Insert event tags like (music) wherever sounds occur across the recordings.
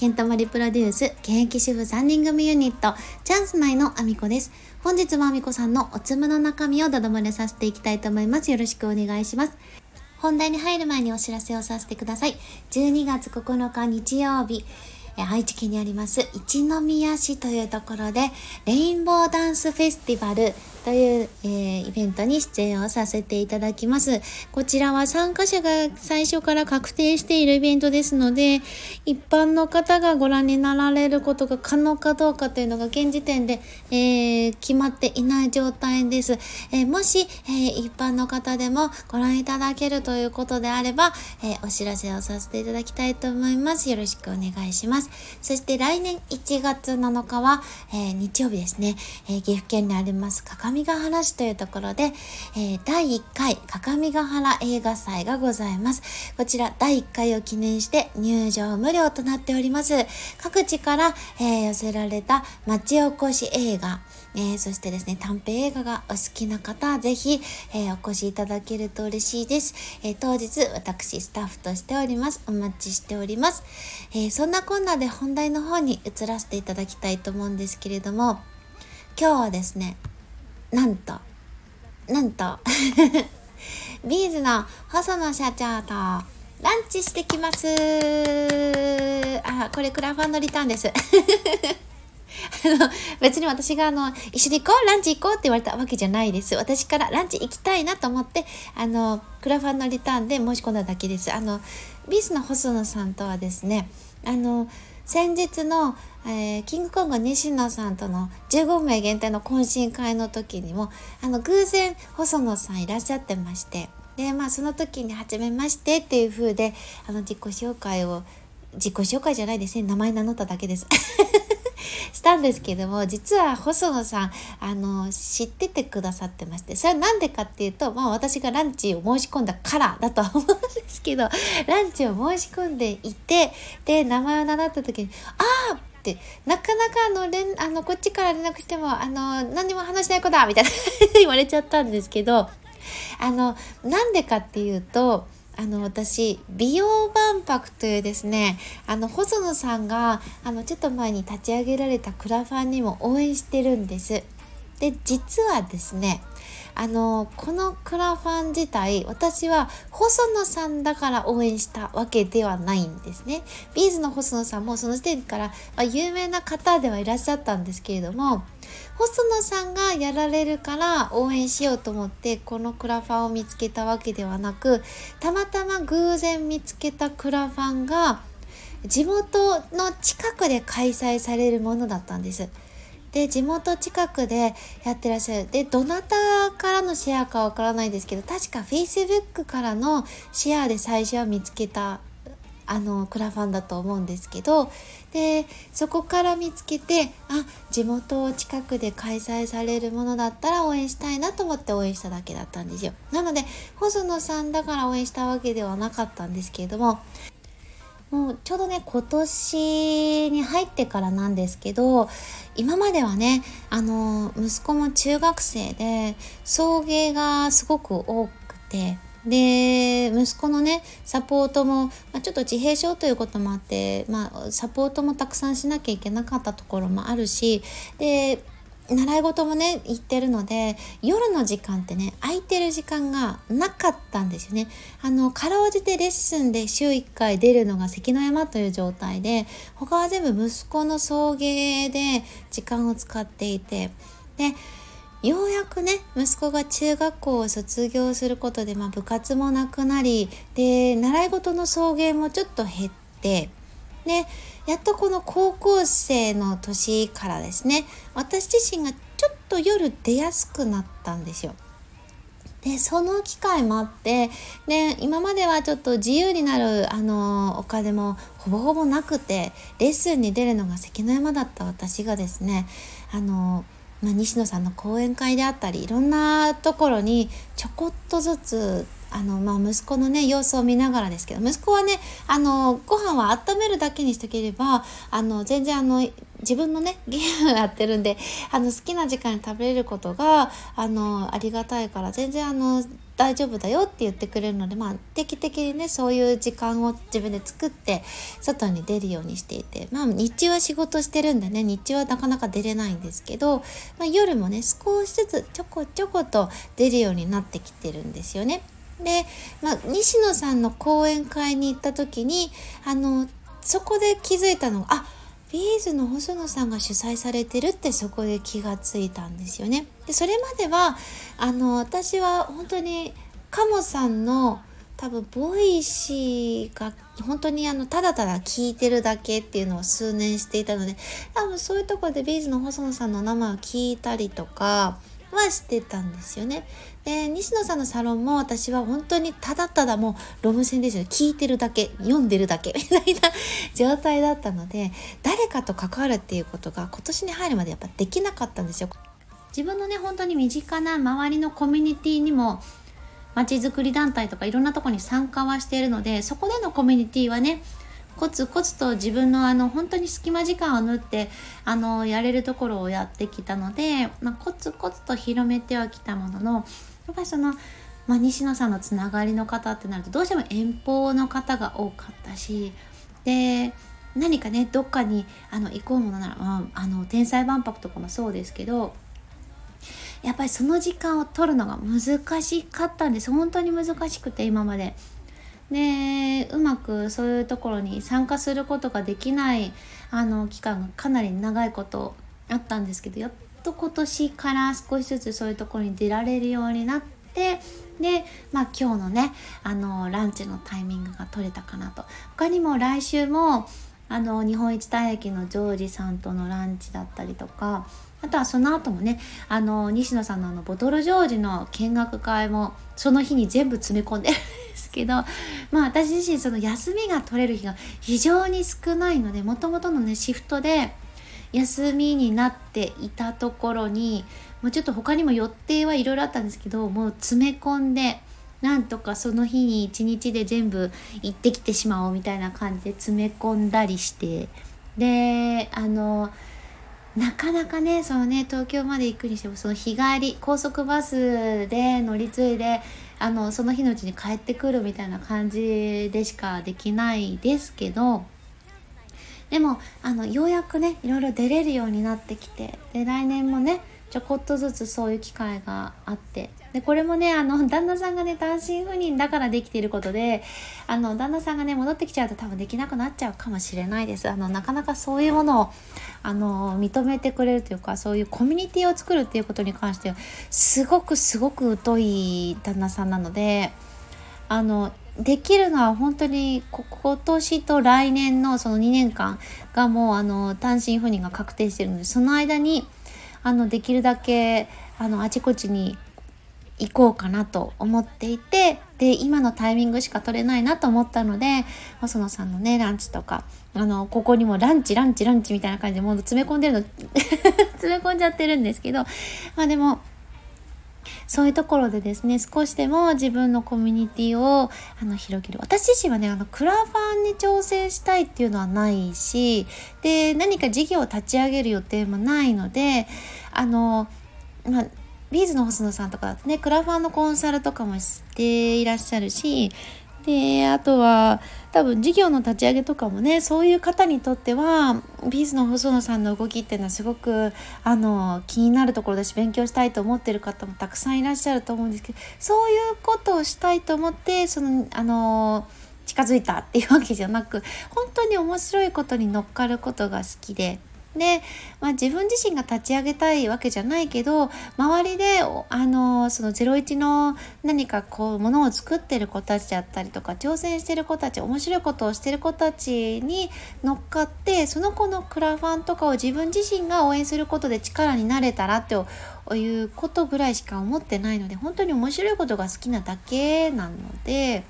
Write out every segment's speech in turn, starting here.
ケントマリプロデュース現役主婦3人組ユニットチャンス内のアミコです。本日はアミコさんのおつむの中身をだだ漏れさせていきたいと思います。よろしくお願いします。本題に入る前にお知らせをさせてください。12月9日日曜日愛知県にあります一宮市というところでレインボーダンスフェスティバルという、えー、イベントに出演をさせていただきます。こちらは参加者が最初から確定しているイベントですので、一般の方がご覧になられることが可能かどうかというのが現時点で、えー、決まっていない状態です。えー、もし、え一般の方でもご覧いただけるということであれば、えお知らせをさせていただきたいと思います。よろしくお願いします。そして来年1月7日は、え日曜日ですね、え岐阜県にあります上ヶ原市というところで、えー、第1回各務原映画祭がございます。こちら第1回を記念して入場無料となっております。各地から、えー、寄せられた町おこし映画、えー、そしてですね、短編映画がお好きな方、ぜひ、えー、お越しいただけると嬉しいです。えー、当日、私、スタッフとしております。お待ちしております。えそんなこんなで本題の方に移らせていただきたいと思うんですけれども、今日はですね、なんと、なんと (laughs) ビーズの細野社長とランチしてきます。あ、これクラファンのリターンです。(laughs) あの別に私があの一緒に行こうランチ行こうって言われたわけじゃないです私からランチ行きたいなと思ってあのクラファンのリターンで申し込んだだけですあのビーズの細野さんとはですねあの先日の、えー、キングコング西野さんとの15名限定の懇親会の時にもあの偶然細野さんいらっしゃってましてでまあその時に「はじめまして」っていう風であの自己紹介を自己紹介じゃないですね名前名乗っただけです (laughs) したんですけども実は細野さんあの知っててくださってましてそれは何でかっていうと、まあ、私がランチを申し込んだからだとは思うんですけどランチを申し込んでいてで名前を名乗った時に「ああ!」ってなかなかあの連あのこっちから連絡してもあの何にも話しない子だみたいな (laughs) 言われちゃったんですけどあのなんでかっていうとあの私美容万博というですねあの細野さんがあのちょっと前に立ち上げられたクラファンにも応援してるんです。で実はですねあのこのクラファン自体私は細野さんだから応援したわけではないんですね。ビーズの細野さんもその時点から、まあ、有名な方ではいらっしゃったんですけれども細野さんがやられるから応援しようと思ってこのクラファンを見つけたわけではなくたまたま偶然見つけたクラファンが地元の近くで開催されるものだったんです。で地元近くでやってらっしゃる。でどなたからのシェアかわからないですけど確か Facebook からのシェアで最初は見つけたあのクラファンだと思うんですけどでそこから見つけてあ地元近くで開催されるものだったら応援したいなと思って応援しただけだったんですよ。なので細野さんだから応援したわけではなかったんですけれどももうちょうどね今年に入ってからなんですけど今まではねあの息子も中学生で送迎がすごく多くてで息子のねサポートも、まあ、ちょっと自閉症ということもあって、まあ、サポートもたくさんしなきゃいけなかったところもあるしで習い事もね行ってるので夜の時間ってね空いてる時間がなかったんですよね。あのかろうじてレッスンで週1回出るのが関の山という状態で他は全部息子の送迎で時間を使っていてでようやくね息子が中学校を卒業することで、まあ、部活もなくなりで習い事の送迎もちょっと減ってでやっとこの高校生の年からですね私自身がちょっと夜出やすくなったんですよ。でその機会もあってで今まではちょっと自由になるあのお金もほぼほぼなくてレッスンに出るのが関の山だった私がですねあのまあ、西野さんの講演会であったりいろんなところにちょこっとずつあの、まあ、息子のね様子を見ながらですけど息子はねあのご飯は温めるだけにしとければあの全然あの自分のねゲームやってるんであの好きな時間に食べれることがあのありがたいから全然あの大丈夫だよって言ってくれるので、まあ、定期的にねそういう時間を自分で作って外に出るようにしていて、まあ、日中は仕事してるんでね日中はなかなか出れないんですけど、まあ、夜もね少しずつちょこちょこと出るようになってきてるんですよね。で、まあ、西野さんの講演会に行った時にあのそこで気づいたのがあ B'sの細野さんが主催されてるってそこで気がついたんですよね。でそれまではあの私は本当に鴨さんの多分 Voicy が本当にあのただただ聞いてるだけっていうのを数年していたので多分そういうところで B'sの細野さんの名前を聞いたりとかはしてたんですよね。で西野さんのサロンも私は本当にただただもうロム線ですよ聞いてるだけ読んでるだけ (laughs) みたいな状態だったので誰かと関わるっていうことが今年に入るまでやっぱできなかったんですよ。自分のね本当に身近な周りのコミュニティにもまちづくり団体とかいろんなとこに参加はしているのでそこでのコミュニティはねコツコツと自分のあの本当に隙間時間を縫ってあのやれるところをやってきたので、まあ、コツコツと広めてはきたもののやっぱりその、まあ、西野さんのつながりの方ってなるとどうしても遠方の方が多かったしで何かねどっかにあの行こうものなら、まあ、あの天才万博とかもそうですけどやっぱりその時間を取るのが難しかったんです本当に難しくて今まで。でうまくそういうところに参加することができないあの期間がかなり長いことあったんですけどやっと今年から少しずつそういうところに出られるようになってで、まあ、今日のねあのランチのタイミングが取れたかなと。他にも来週もあの日本一大駅のジョージさんとのランチだったりとかあとはその後もねあの西野さんのあのボトルジョージの見学会もその日に全部詰め込んでるんですけど (laughs) まあ私自身その休みが取れる日が非常に少ないのでもともとのねシフトで休みになっていたところにもうちょっと他にも予定はいろいろあったんですけどもう詰め込んでなんとかその日に一日で全部行ってきてしまおうみたいな感じで詰め込んだりしてであのなかなかねそのね東京まで行くにしてもその日帰り高速バスで乗り継いであのその日のうちに帰ってくるみたいな感じでしかできないですけどでもあのようやくねいろいろ出れるようになってきてで来年もねちょこっとずつそういう機会があってでこれもねあの旦那さんがね単身赴任だからできていることであの旦那さんがね戻ってきちゃうと多分できなくなっちゃうかもしれないです。あのなかなかそういうものをあの認めてくれるというかそういうコミュニティを作るっていうことに関してはすごくすごく疎い旦那さんなのであのできるのは本当に今年と来年のその2年間がもうあの単身赴任が確定してるのでその間にあのできるだけあのあちこちに行こうかなと思っていてで今のタイミングしか取れないなと思ったので細野さんのねランチとかあのここにもランチランチランチみたいな感じでもう詰め込んでるの (laughs) 詰め込んじゃってるんですけどまあでもそういうところでですね、少しでも自分のコミュニティをあの広げる。私自身はね、あの、クラファンに挑戦したいっていうのはないし、で、何か事業を立ち上げる予定もないので、あの、まあ、ビーズの細野さんとかだとね、クラファンのコンサルとかもしていらっしゃるし、で、あとは、多分事業の立ち上げとかもね、そういう方にとっては、ビーズの細野さんの動きっていうのはすごく、あの、気になるところだし、勉強したいと思ってる方もたくさんいらっしゃると思うんですけど、そういうことをしたいと思って、その、あの、近づいたっていうわけじゃなく、本当に面白いことに乗っかることが好きで、で、まあ、自分自身が立ち上げたいわけじゃないけど周りであのその01の何かこうものを作ってる子たちだったりとか挑戦してる子たち面白いことをしてる子たちに乗っかってその子のクラファンとかを自分自身が応援することで力になれたらっていうことぐらいしか思ってないので本当に面白いことが好きなだけなので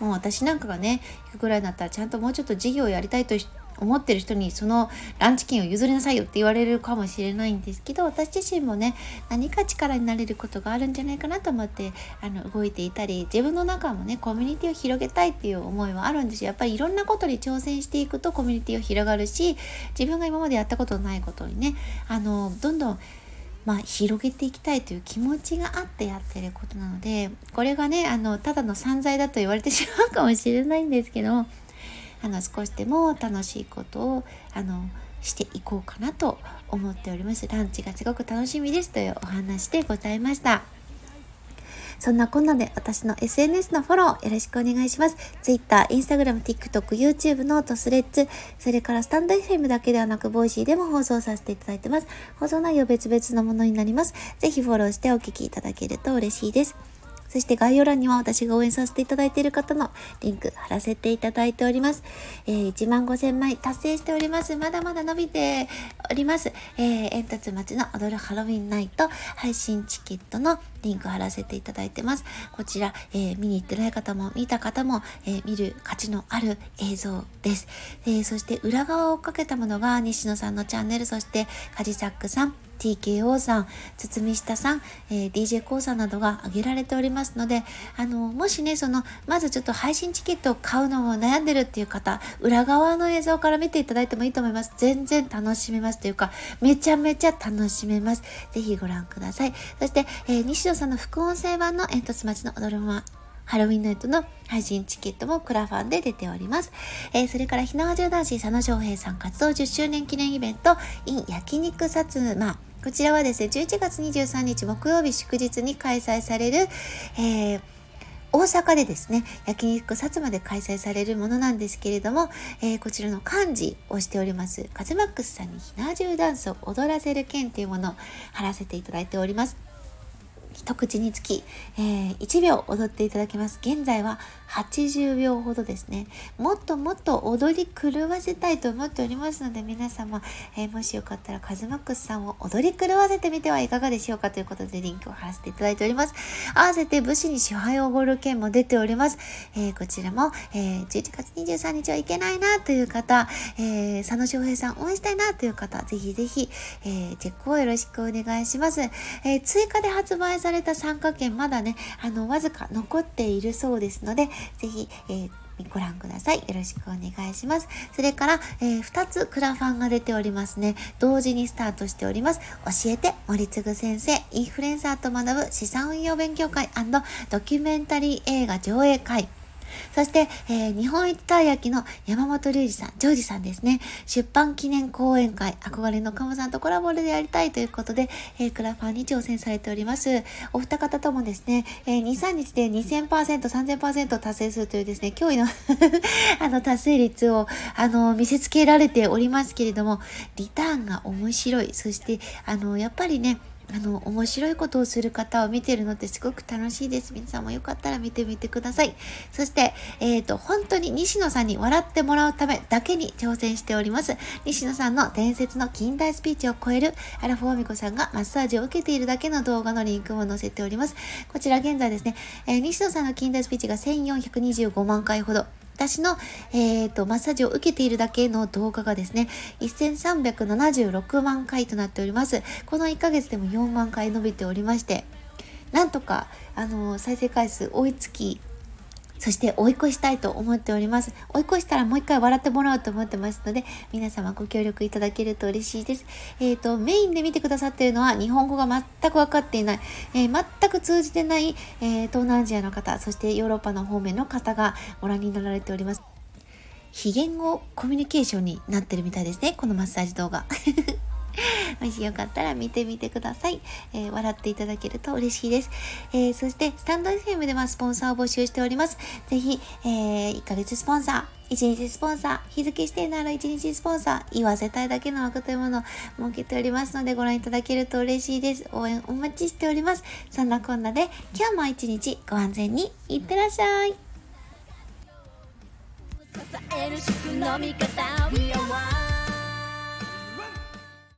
もう私なんかがね行くぐらいになったらちゃんともうちょっと事業をやりたいと思ってる人にそのランチ券を譲りなさいよって言われるかもしれないんですけど私自身もね何か力になれることがあるんじゃないかなと思ってあの動いていたり自分の中もねコミュニティを広げたいっていう思いはあるんですよ。やっぱりいろんなことに挑戦していくとコミュニティを広がるし自分が今までやったことのないことにねあのどんどんまあ、広げていきたいという気持ちがあってやってることなのでこれがねあのただの散財だと言われてしまうかもしれないんですけどあの少しでも楽しいことをあのしていこうかなと思っております。ランチがすごく楽しみですというお話でございました。そんなこんなで私の SNS のフォローよろしくお願いします。Twitter、Instagram、TikTok、YouTube note、Threads、それから stand.fm だけではなく、 Voicy でも放送させていただいてます。放送内容別々のものになります。ぜひフォローしてお聞きいただけると嬉しいです。そして概要欄には私が応援させていただいている方のリンク貼らせていただいております。えー、1万5000枚達成しております。まだまだ伸びております。えー、煙突町の踊るハロウィンナイト配信チケットのリンク貼らせていただいてます。こちら、えー、見に行ってない方も見た方も、え、見る価値のある映像です。え、そして裏側をかけたものが西野さんのチャンネル、そしてカジサックさん、TKO さん、堤下さん、えー、DJ コーさんなどが挙げられておりますので、あの、もしね、その、まずちょっと配信チケットを買うのを悩んでるっていう方、裏側の映像から見ていただいてもいいと思います。全然楽しめますというか、めちゃめちゃ楽しめます。ぜひご覧ください。そして、えー、西野さんの副音声版の煙突町の踊るまハロウィンナイトの配信チケットもクラファンで出ております。えー、それから、ひなわじゅう男子佐野翔平さん活動10周年記念イベント in 焼肉薩摩こちらはですね、11月23日木曜日祝日に開催される、えー大阪でですね、焼肉薩摩で開催されるものなんですけれども、えー、こちらの漢字をしております、カズマックスさんにひな重ダンスを踊らせる件というものを貼らせていただいております。一口につき、えー、1秒踊っていただけます。現在は80秒ほどですね。もっともっと踊り狂わせたいと思っておりますので、皆様、えー、もしよかったらカズマックスさんを踊り狂わせてみてはいかがでしょうか？ということでリンクを貼らせていただいております。合わせて武士に支配をおごる件も出ております。えー、こちらも、えー、11月23日はいけないなという方、えー、佐野翔平さん応援したいなという方、ぜひぜひ、えー、チェックをよろしくお願いします。えー、追加で発売さされた参加券まだね、あの、わずか残っているそうですので、ぜひ、えーご覧ください。よろしくお願いします。それから、えー、2つクラファンが出ておりますね。同時にスタートしております。教えて森次先生、インフルエンサーと学ぶ資産運用勉強会ドキュメンタリー映画上映会。そして、えー、日本一たい焼きの山本隆二さん、ジョージさんですね。出版記念講演会、憧れのカモさんとコラボでやりたいということで、えー、クラファンに挑戦されております。お二方ともですね、えー、2、3日で2000%、3000%達成するというですね、驚異の (laughs) あの、達成率を、あの、見せつけられておりますけれども、リターンが面白い。そして、あの、やっぱりね、あの、面白いことをする方を見てるのってすごく楽しいです。皆さんもよかったら見てみてください。そして、えっ、ー、と、本当に西野さんに笑ってもらうためだけに挑戦しております。西野さんの伝説の近代スピーチを超えるアラフォーミコさんがマッサージを受けているだけの動画のリンクも載せております。こちら現在ですね、えー、西野さんの近代スピーチが1425万回ほど、私の、えーと、マッサージを受けているだけの動画がですね、1376万回となっております。この1ヶ月でも4万回伸びておりまして、なんとか、あの、再生回数追いつきそして追い越したいと思っております。追い越したらもう一回笑ってもらおうと思ってますので、皆様ご協力いただけると嬉しいです。えっ、ー、と、メインで見てくださっているのは日本語が全く分かっていない、えー、全く通じてない、えー、東南アジアの方、そしてヨーロッパの方面の方がご覧になられております。非言語コミュニケーションになってるみたいですね、このマッサージ動画。(laughs) もしよかったら見てみてください。えー、笑っていただけると嬉しいです。えー、そして、スタンド FM ではスポンサーを募集しております。ぜひ、えー、1ヶ月スポンサー、1日スポンサー、日付指定なら1日スポンサー、言わせたいだけの枠というものを設けておりますので、ご覧いただけると嬉しいです。応援お待ちしております。そんなこんなで、今日も一日ご安全にいってらっしゃい。